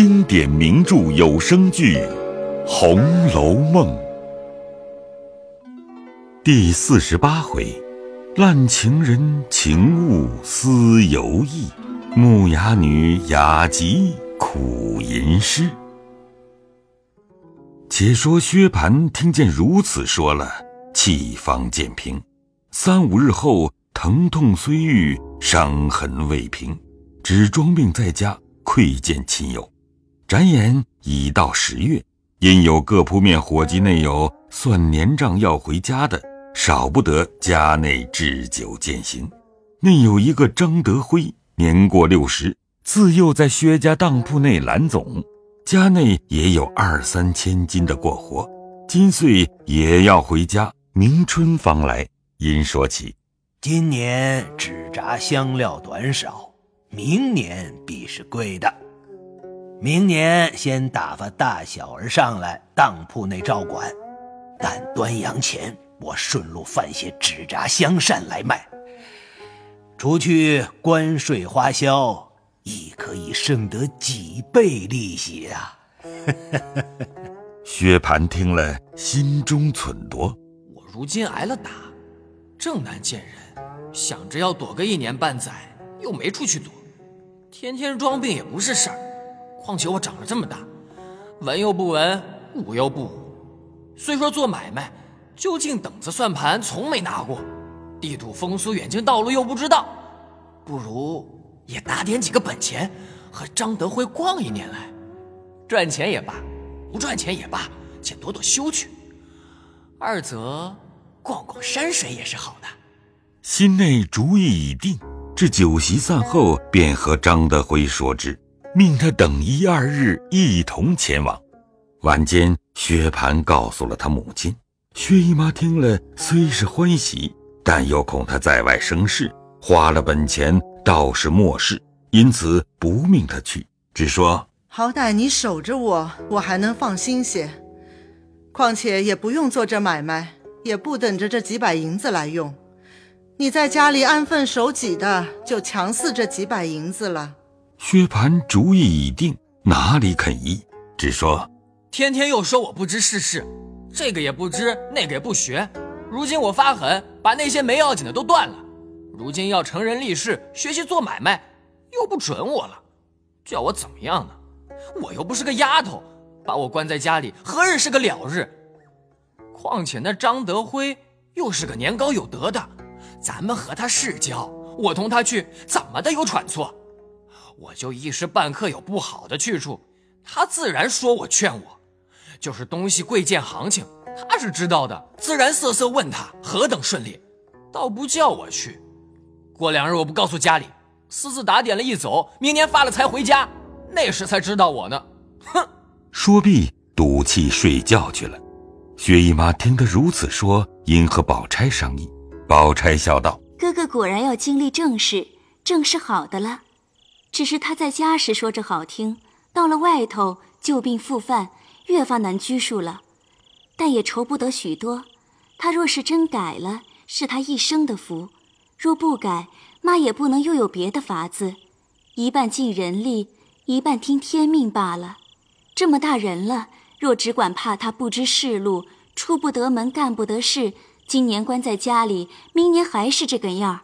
经典名著有声剧《红楼梦》第四十八回：烂情人情物思犹意，木哑女雅集苦吟诗。且说薛蟠听见如此说了，气方渐平。三五日后，疼痛虽愈，伤痕未平，只装病在家，窥见亲友。转眼已到十月，因有各铺面伙计内有算年账要回家的，少不得家内置酒饯行。内有一个张德辉，年过六十，自幼在薛家当铺内揽总，家内也有二三千金的过活，今岁也要回家。明春方来，因说起，今年纸扎香料短少，明年必是贵的。明年先打发大小儿上来当铺内照管，但端阳前我顺路贩些纸扎香扇来卖，除去关税花销，亦可以剩得几倍利息啊！薛蟠听了，心中忖度：我如今挨了打，正难见人，想着要躲个一年半载，又没处去躲，天天装病也不是事儿。况且我长了这么大，文又不文，武又不武。虽说做买卖，究竟等子算盘从没拿过，地土风俗远近道路又不知道，不如也打点几个本钱，和张德辉逛一年来，赚钱也罢，不赚钱也罢，且躲躲羞去。二则逛逛山水也是好的。心内主意已定，至酒席散后，便和张德辉说之。命他等一二日一同前往。晚间，薛蟠告诉了他母亲。薛姨妈听了，虽是欢喜，但又恐他在外生事，花了本钱倒是莫事，因此不命他去，只说：“好歹你守着我，我还能放心些。况且也不用做这买卖，也不等着这几百银子来用。你在家里安分守己的，就强似这几百银子了。”薛蟠主意已定，哪里肯依？只说天天又说我不知世事，这个也不知，那个也不学。如今我发狠，把那些没要紧的都断了。如今要成人立事，学习做买卖，又不准我了，叫我怎么样呢？我又不是个丫头，把我关在家里，何日是个了日？况且那张德辉又是个年高有德的，咱们和他世交，我同他去，怎么的有喘错？我就一时半刻有不好的去处，他自然说我劝我，就是东西贵贱行情，他是知道的，自然瑟瑟问他何等顺利，倒不叫我去。过两日我不告诉家里，私自打点了一走，明年发了财回家，那时才知道我呢。哼！说毕，赌气睡觉去了。薛姨妈听得如此说，因和宝钗商议。宝钗笑道：“哥哥果然要经历正事，正是好的了。”只是他在家时说着好听，到了外头旧病复犯，越发难拘束了。但也愁不得许多。他若是真改了，是他一生的福；若不改，妈也不能又有别的法子。一半尽人力，一半听天命罢了。这么大人了，若只管怕他不知世路，出不得门，干不得事，今年关在家里，明年还是这个样儿。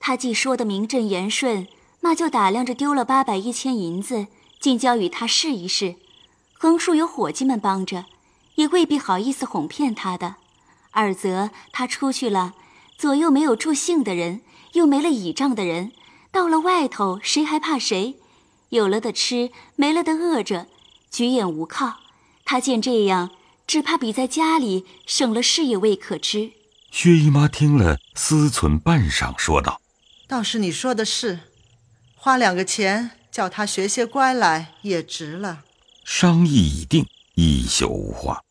他既说得名正言顺。那就打量着丢了八百一千银子，竟交与他试一试。横竖有伙计们帮着，也未必好意思哄骗他的。二则他出去了，左右没有助兴的人，又没了倚仗的人，到了外头谁还怕谁？有了的吃，没了的饿着，举眼无靠。他见这样，只怕比在家里省了事也未可知。薛姨妈听了，思忖半晌，说道：“倒是你说的是。”花两个钱叫他学些乖来也值了。商议已定，一宿无话。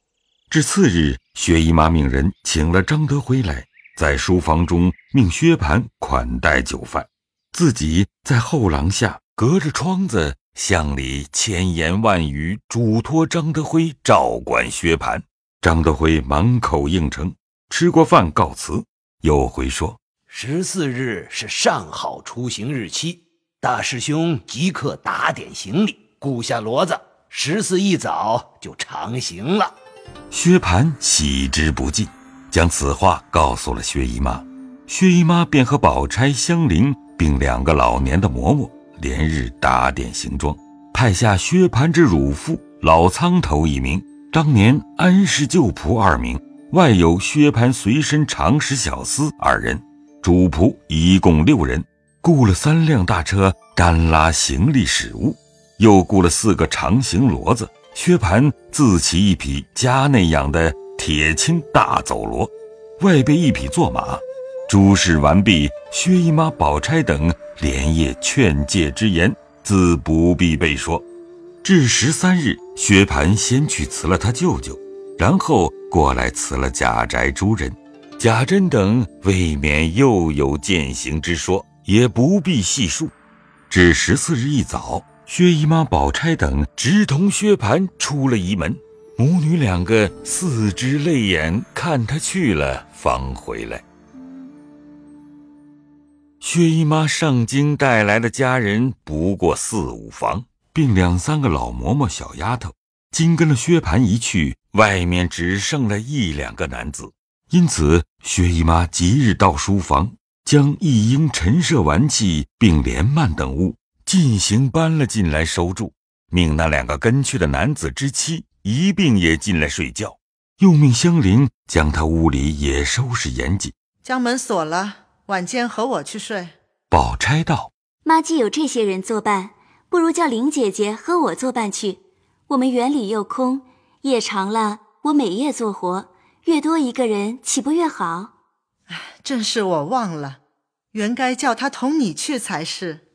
至次日，薛姨妈命人请了张德辉来，在书房中命薛蟠款待酒饭，自己在后廊下隔着窗子向里千言万语嘱托张德辉照管薛蟠。张德辉满口应承，吃过饭告辞，又回说：十四日是上好出行日期。大师兄即刻打点行李，雇下骡子，十四一早就长行了。薛蟠喜之不尽，将此话告诉了薛姨妈。薛姨妈便和宝钗、香菱并两个老年的嬷嬷，连日打点行装，派下薛蟠之乳父老苍头一名，当年安氏旧仆二名，外有薛蟠随身长史小厮二人，主仆一共六人，雇了三辆大车干拉行李食物，又雇了四个长形骡子。薛蟠自骑一匹家内养的铁青大走骡，外备一匹坐马。诸事完毕，薛姨妈、宝钗等连夜劝诫之言，自不必备说。至十三日，薛蟠先去辞了他舅舅，然后过来辞了贾宅诸人。贾珍等未免又有践行之说，也不必细述。至十四日一早，薛姨妈、宝钗等直同薛蟠出了仪门，母女两个四只泪眼看他去了，方回来。薛姨妈上京带来的家人不过四五房，并两三个老嬷嬷、小丫头。今跟了薛蟠一去，外面只剩了一两个男子。因此，薛姨妈即日到书房，将一应陈设玩器并连幔等物进行搬了进来收住，命那两个跟去的男子之妻一并也进来睡觉，又命香菱将他屋里也收拾严谨，将门锁了。晚间和我去睡。宝钗道：“妈既有这些人作伴，不如叫林姐姐和我作伴去。我们园里又空，夜长了，我每夜做活，越多一个人，岂不越好？”哎，正是我忘了，原该叫他同你去才是。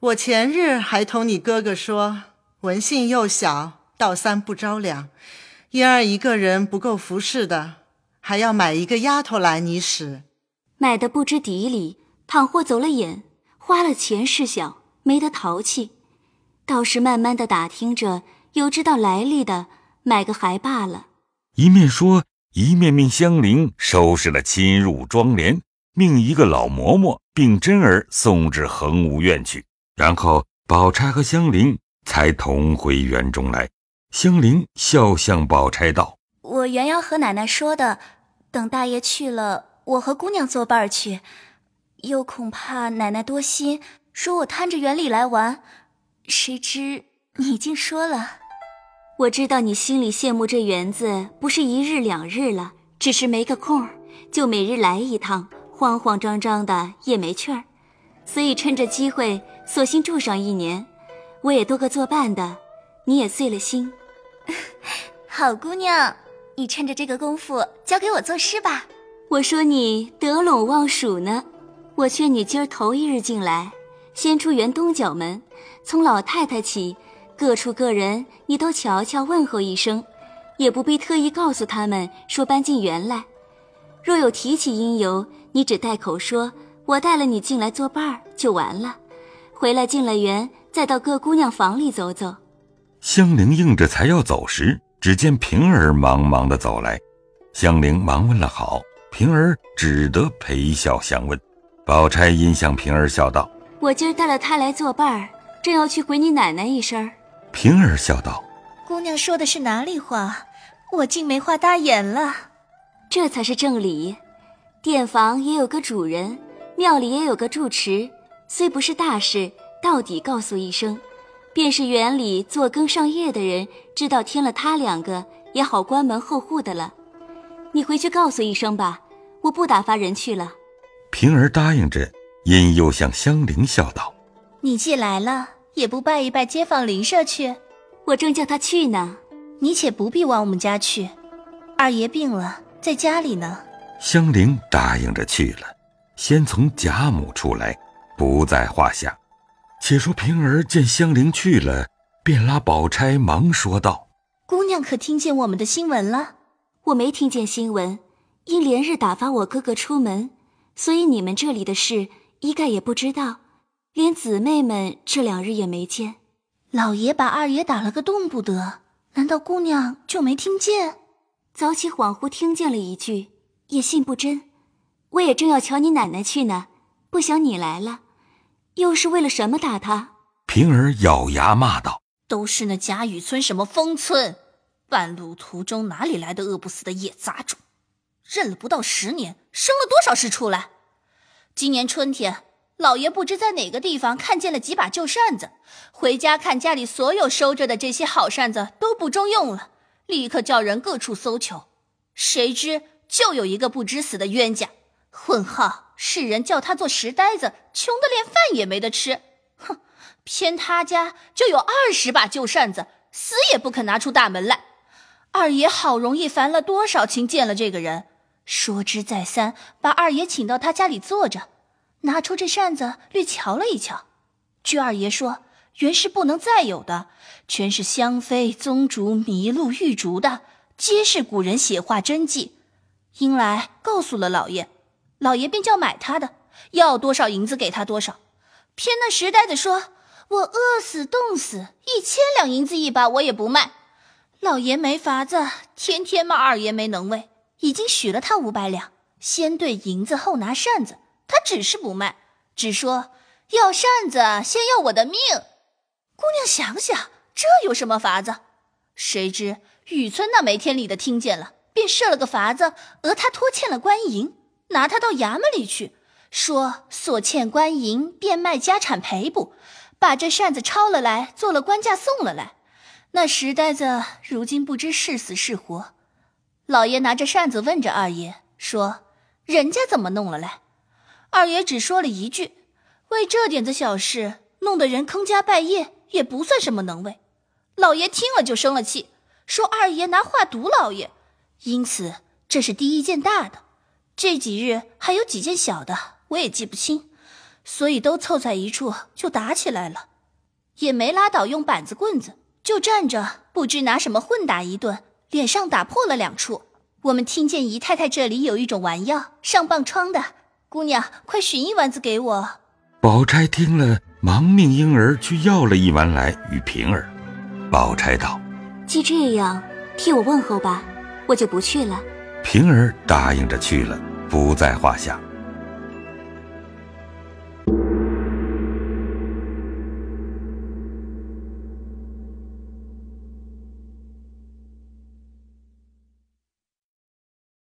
我前日还同你哥哥说，文信又小，道三不着两，因儿一个人不够服侍的，还要买一个丫头来你使。买的不知底里，倘或走了眼，花了钱事小，没得淘气。倒是慢慢的打听着，有知道来历的，买个还罢了。一面说，一面命香菱收拾了侵入庄帘，命一个老嬷嬷并真儿送至恒芜院去。然后宝钗和香菱才同回园中来。香菱笑向宝钗道：“我原要和奶奶说的，等大爷去了。”我和姑娘作伴去，又恐怕奶奶多心，说我贪着园里来玩。谁知你竟说了，我知道你心里羡慕这园子，不是一日两日了，只是没个空就每日来一趟，慌慌张张的也没趣儿，所以趁着机会，索性住上一年。我也多个作伴的，你也碎了心。好姑娘，你趁着这个功夫交给我作诗吧。我说你得陇望蜀呢，我劝你今儿头一日进来，先出园东角门，从老太太起，各处各人你都瞧瞧问候一声，也不必特意告诉他们说搬进园来。若有提起因由，你只带口说，我带了你进来作伴儿就完了。回来进了园，再到各姑娘房里走走。香菱应着才要走时，只见平儿忙忙的走来，香菱忙问了好。平儿只得陪笑相问，宝钗因向平儿笑道：“我今儿带了他来作伴儿，正要去回你奶奶一声。”平儿笑道：“姑娘说的是哪里话？我竟没话搭言了。这才是正理。店房也有个主人，庙里也有个住持，虽不是大事，到底告诉一声，便是园里做更上夜的人知道添了他两个，也好关门候户的了。”你回去告诉一声吧，我不打发人去了。平儿答应着，因又向香菱笑道：“你既来了，也不拜一拜街坊邻舍去？我正叫他去呢。你且不必往我们家去，二爷病了，在家里呢。”香菱答应着去了，先从贾母出来，不在话下。且说平儿见香菱去了，便拉宝钗忙说道：“姑娘可听见我们的新闻了？”我没听见新闻，因连日打发我哥哥出门，所以你们这里的事一概也不知道，连姊妹们这两日也没见。老爷把二爷打了个动不得，难道姑娘就没听见？早起恍惚听见了一句，也信不真。我也正要瞧你奶奶去呢，不想你来了，又是为了什么打他？平儿咬牙骂道：“都是那贾雨村什么风村，半路途中哪里来的饿不死的野杂种？认了不到十年，生了多少事出来？今年春天，老爷不知在哪个地方看见了几把旧扇子，回家看家里所有收着的这些好扇子都不中用了，立刻叫人各处搜求。谁知就有一个不知死的冤家，混号世人叫他做石呆子，穷得连饭也没得吃。哼，偏他家就有二十把旧扇子，死也不肯拿出大门来。二爷好容易烦了多少情，见了这个人。说之再三，把二爷请到他家里坐着，拿出这扇子略瞧了一瞧。据二爷说，原是不能再有的，全是香妃、宗竹、麋鹿、玉竹的，皆是古人写画真迹。因来告诉了老爷，老爷便叫买他的，要多少银子给他多少。偏那石呆子说：“我饿死冻死，一千两银子一把，我也不卖。”老爷没法子，天天骂二爷没能为。已经许了他五百两，先兑银子后拿扇子，他只是不卖，只说要扇子先要我的命。姑娘想想，这有什么法子？谁知雨村那没天理的听见了，便设了个法子，讹他拖欠了官银，拿他到衙门里去，说所欠官银，变卖家产赔补，把这扇子抄了来，做了官价送了来。那石呆子如今不知是死是活。老爷拿着扇子问着二爷说：“人家怎么弄了来？”二爷只说了一句：“为这点子小事，弄得人坑家败业，也不算什么能为。”老爷听了就生了气，说：“二爷拿话堵老爷。”因此，这是第一件大的。这几日还有几件小的，我也记不清，所以都凑在一处就打起来了，也没拉倒用板子棍子，就站着不知拿什么混打一顿。脸上打破了两处。我们听见姨太太这里有一种丸药，上棒疮的。姑娘，快寻一丸子给我。宝钗听了，忙命婴儿去要了一丸来与平儿。宝钗道：“既这样，替我问候吧，我就不去了。”平儿答应着去了，不在话下。